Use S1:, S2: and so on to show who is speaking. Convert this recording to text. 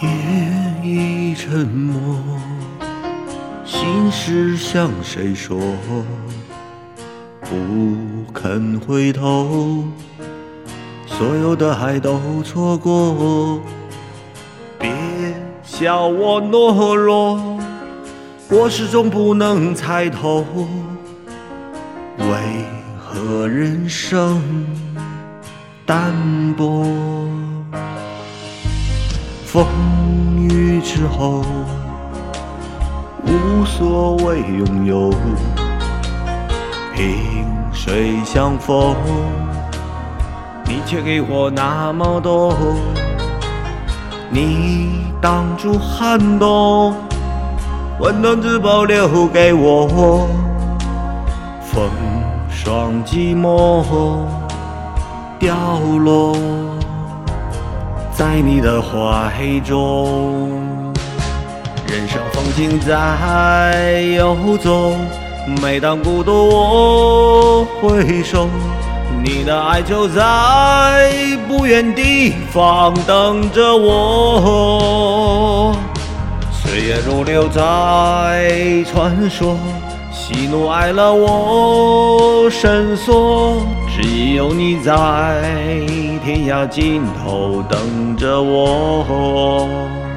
S1: 夜已沉默心事向谁说不肯回头所有的爱都错过。别笑我懦弱我始终不能猜透为何人生淡薄？风雨之后，无所谓拥有。萍水相逢，你却给我那么多。你挡住寒冬，温暖只保留给我。风霜寂寞掉落在你的怀中，人生风景在游走。每当孤独，我回首，你的爱就在不远地方等着我。岁月如流在传说，喜怒哀乐我深锁，只有你在天涯尽头等着我。